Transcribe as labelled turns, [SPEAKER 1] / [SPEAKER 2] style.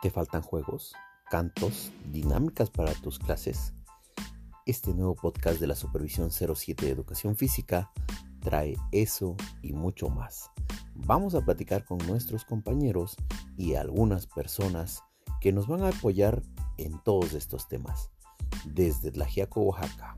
[SPEAKER 1] ¿Te faltan juegos, cantos, dinámicas para tus clases? Este nuevo podcast de la Supervisión 07 de Educación Física trae eso y mucho más. Vamos a platicar con nuestros compañeros y algunas personas que nos van a apoyar en todos estos temas. Desde Tlajiaco, Oaxaca.